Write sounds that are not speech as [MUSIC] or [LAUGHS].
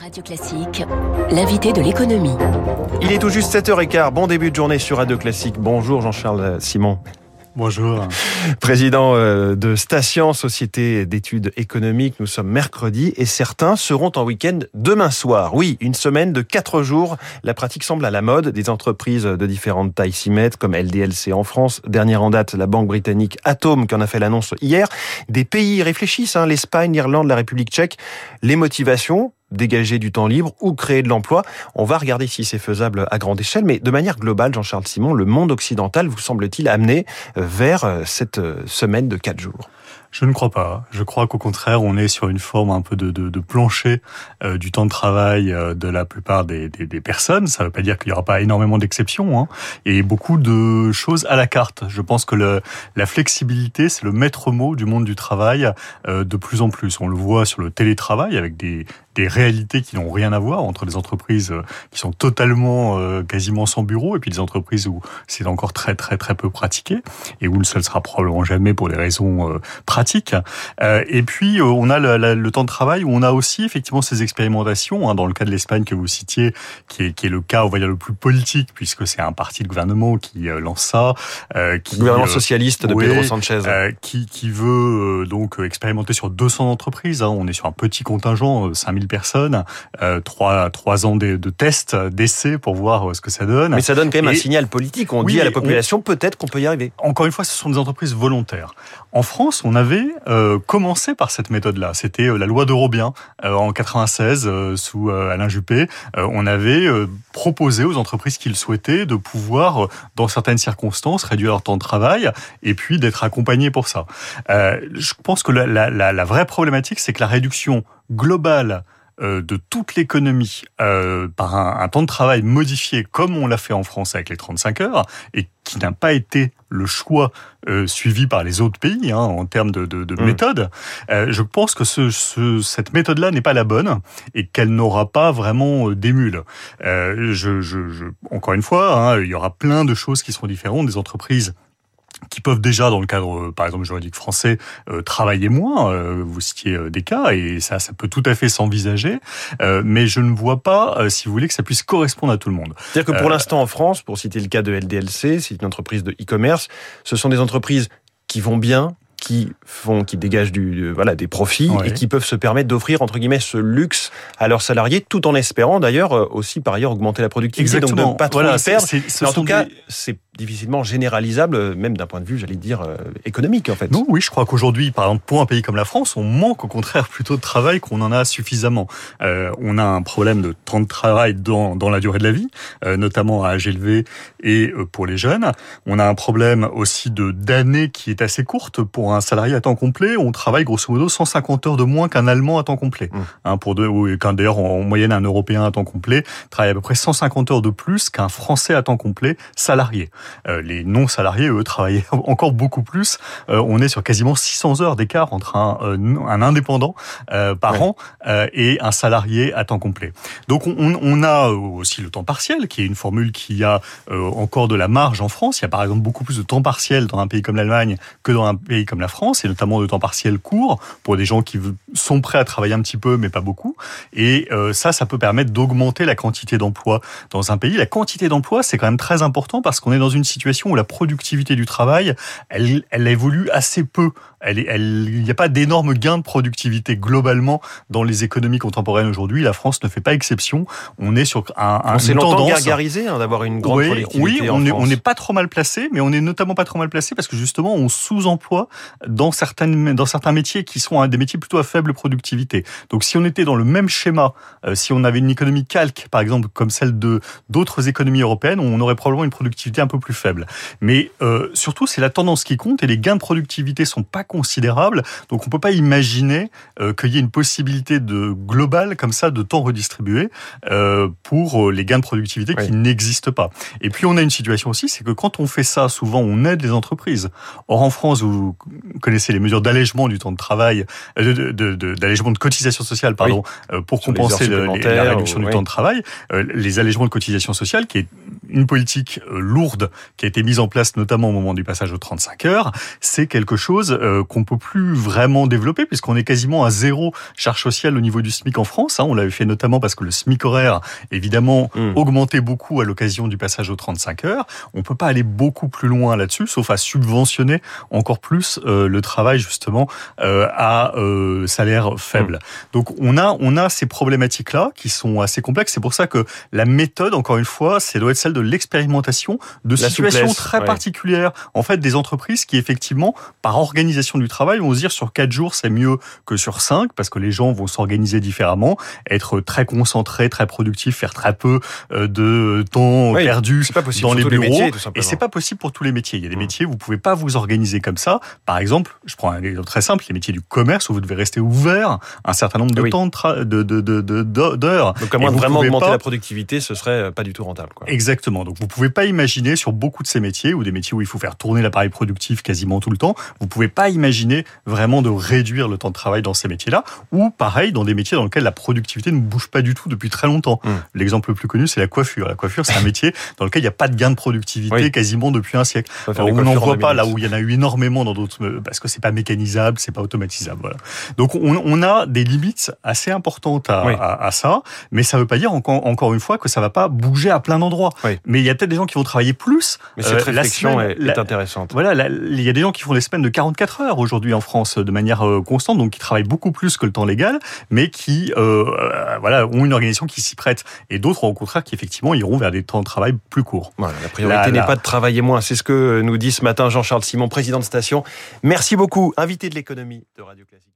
Radio Classique, l'invité de l'économie. Il est tout juste 7h15. Bon début de journée sur Radio Classique. Bonjour Jean-Charles Simon. Bonjour. Président euh, de Station, Société d'études économiques, nous sommes mercredi et certains seront en week-end demain soir. Oui, une semaine de quatre jours. La pratique semble à la mode. Des entreprises de différentes tailles s'y mettent, comme LDLC en France. Dernière en date, la banque britannique Atom qui en a fait l'annonce hier. Des pays réfléchissent, hein, l'Espagne, l'Irlande, la République tchèque. Les motivations dégager du temps libre ou créer de l'emploi. On va regarder si c'est faisable à grande échelle, mais de manière globale, Jean-Charles Simon, le monde occidental vous semble-t-il amené vers euh, cette euh, semaine de quatre jours? Je ne crois pas. Je crois qu'au contraire, on est sur une forme un peu de, plancher euh, du temps de travail euh, de la plupart des, des, des personnes. Ça ne veut pas dire qu'il n'y aura pas énormément d'exceptions, hein, et beaucoup de choses à la carte. Je pense que le, la flexibilité, c'est le maître mot du monde du travail euh, de plus en plus. On le voit sur le télétravail avec des, des réalités qui n'ont rien à voir entre les entreprises qui sont totalement, quasiment sans bureau, et puis les entreprises où c'est encore très très très peu pratiqué, et où ce ne sera probablement jamais pour des raisons pratiques euh, et puis euh, on a le, temps de travail où on a aussi effectivement ces expérimentations. Hein, dans le cas de l'Espagne que vous citiez, qui est, qui est le cas, on va dire le plus politique, puisque c'est un parti de gouvernement qui euh, lance ça, qui, gouvernement socialiste de Pedro Sanchez, qui, qui veut donc expérimenter sur 200 entreprises. Hein. on est sur un petit contingent, 5000 personnes, trois trois ans de, de tests, d'essais pour voir ce que ça donne. Mais ça donne quand même un signal politique. On dit à la population peut-être qu'on peut y arriver. Encore une fois, ce sont des entreprises volontaires. En France, on avait euh, commencé par cette méthode-là. C'était euh, la loi d'Eurobien euh, en 96 sous Alain Juppé. on avait proposé aux entreprises qui le souhaitaient de pouvoir, dans certaines circonstances, réduire leur temps de travail et puis d'être accompagnés pour ça. je pense que la, vraie problématique, c'est que la réduction globale de toute l'économie euh, par un, temps de travail modifié comme on l'a fait en France avec les 35 heures et qui n'a pas été le choix euh, suivi par les autres pays hein, en termes de, de, de mmh. méthode, je pense que ce, ce, cette méthode-là n'est pas la bonne et qu'elle n'aura pas vraiment d'émule. Je, je, je, encore une fois, hein, il y aura plein de choses qui seront différentes. Des entreprises qui peuvent déjà, dans le cadre, euh, par exemple, juridique français, euh, travailler moins. Euh, vous citiez des cas, et ça, ça peut tout à fait s'envisager. mais je ne vois pas, si vous voulez, que ça puisse correspondre à tout le monde. C'est-à-dire que pour l'instant, en France, pour citer le cas de LDLC, c'est une entreprise de e-commerce, ce sont des entreprises qui vont bien, qui font, qui dégagent du, voilà, des profits et qui peuvent se permettre d'offrir entre guillemets ce luxe à leurs salariés, tout en espérant d'ailleurs aussi par ailleurs augmenter la productivité, Exactement. donc de ne pas trop voilà, perdre. en tout cas, c'est difficilement généralisable, même d'un point de vue, j'allais dire, euh, économique en fait. Non, oui, je crois qu'aujourd'hui, par exemple, pour un pays comme la France, on manque au contraire plutôt de travail qu'on en a suffisamment. Euh, on a un problème de temps de travail dans, dans la durée de la vie, euh, notamment à âge élevé et euh, pour les jeunes. On a un problème aussi de d'années qui est assez courte pour un salarié à temps complet. On travaille grosso modo 150 heures de moins qu'un Allemand à temps complet. Mmh. Hein, pour deux, ou qu'un d'ailleurs en moyenne un Européen à temps complet travaille à peu près 150 heures de plus qu'un Français à temps complet salarié. Euh, les non-salariés, eux, travaillaient [LAUGHS] encore beaucoup plus. Euh, on est sur quasiment 600 heures d'écart entre un, euh, un indépendant par an et un salarié à temps complet. Donc on, on, a aussi le temps partiel, qui est une formule qui a encore de la marge en France. Il y a par exemple beaucoup plus de temps partiel dans un pays comme l'Allemagne que dans un pays comme la France, et notamment de temps partiel court pour des gens qui sont prêts à travailler un petit peu, mais pas beaucoup. Et ça, ça peut permettre d'augmenter la quantité d'emplois dans un pays. La quantité d'emplois, c'est quand même très important parce qu'on est dans une situation où la productivité du travail, elle, elle évolue assez peu. Elle, elle, il n'y a pas d'énormes gains de productivité globalement dans les économies contemporaines aujourd'hui. La France ne fait pas exception. On est sur un, un on s'est longtemps gargarisé hein, d'avoir une grande oui, productivité. Oui, on n'est on n'est pas trop mal placé, mais on est notamment pas trop mal placé parce que justement on sous-emploie dans certaines dans certains métiers qui sont des métiers plutôt à faible productivité. Donc si on était dans le même schéma, euh, si on avait une économie calque par exemple comme celle de d'autres économies européennes, on aurait probablement une productivité un peu plus faible. Mais euh, surtout, c'est la tendance qui compte et les gains de productivité sont pas considérables. Donc, on peut pas imaginer euh, qu'il y ait une possibilité de globale comme ça de temps redistribué euh, pour euh, les gains de productivité qui n'existent pas. Et puis, on a une situation aussi, c'est que quand on fait ça, souvent, on aide les entreprises. Or, en France, vous connaissez les mesures d'allègement du temps de travail, euh, d'allègement de, de, de, cotisation sociale, pardon, oui. pour Sur compenser le, la réduction du temps de travail, les allègements de cotisation sociale, qui est une politique lourde qui a été mise en place notamment au moment du passage aux 35 heures, c'est quelque chose qu'on peut plus vraiment développer puisqu'on est quasiment à zéro charge sociale au niveau du SMIC en France. Hein. On l'avait fait notamment parce que le SMIC horaire, évidemment, mmh. augmentait beaucoup à l'occasion du passage aux 35 heures. On peut pas aller beaucoup plus loin là-dessus, sauf à subventionner encore plus le travail justement à salaire faible. Mmh. Donc on a on a ces problématiques-là qui sont assez complexes. C'est pour ça que la méthode, encore une fois, c'est doit être celle de l'expérimentation de situations très particulières. En fait, des entreprises qui effectivement, par organisation du travail, vont se dire sur quatre jours c'est mieux que sur cinq parce que les gens vont s'organiser différemment, être très concentrés, très productifs, faire très peu euh, de temps perdu dans les bureaux. Les métiers, et c'est pas possible pour tous les métiers. Il y a des mmh. métiers où vous pouvez pas vous organiser comme ça. Par exemple, je prends un exemple très simple, les métiers du commerce où vous devez rester ouvert un certain nombre de temps de, de, de, d'heures. Donc à moins de vraiment augmenter la productivité, ce serait pas du tout rentable. Quoi. Exactement. Donc vous pouvez pas imaginer sur beaucoup de ces métiers ou des métiers où il faut faire tourner l'appareil productif quasiment tout le temps, vous pouvez pas imaginer vraiment de réduire le temps de travail dans ces métiers-là. Ou pareil dans des métiers dans lesquels la productivité ne bouge pas du tout depuis très longtemps. Hmm. L'exemple le plus connu, c'est la coiffure. La coiffure, c'est un [LAUGHS] métier dans lequel il n'y a pas de gain de productivité quasiment depuis un siècle. on n'en voit pas là où il y en a eu énormément dans d'autres, parce que c'est pas mécanisable, c'est pas automatisable. Voilà. Donc on, on a des limites assez importantes à, à, à, ça, mais ça veut pas dire encore, encore une fois que ça va pas bouger à plein d'endroits. Mais il y a peut-être des gens qui vont travailler plus. Mais cette euh, réflexion est, est, intéressante. Voilà, il y a des gens qui font des semaines de 44 heures aujourd'hui en France de manière euh, constante, donc qui travaillent beaucoup plus que le temps légal, mais qui euh, euh voilà ont une organisation qui s'y prête. Et d'autres, au contraire, qui effectivement iront vers des temps de travail plus courts. Voilà, la priorité n'est pas de travailler moins. C'est ce que nous dit ce matin Jean-Charles Simon, président de station. Merci beaucoup, invité de l'économie de Radio Classique.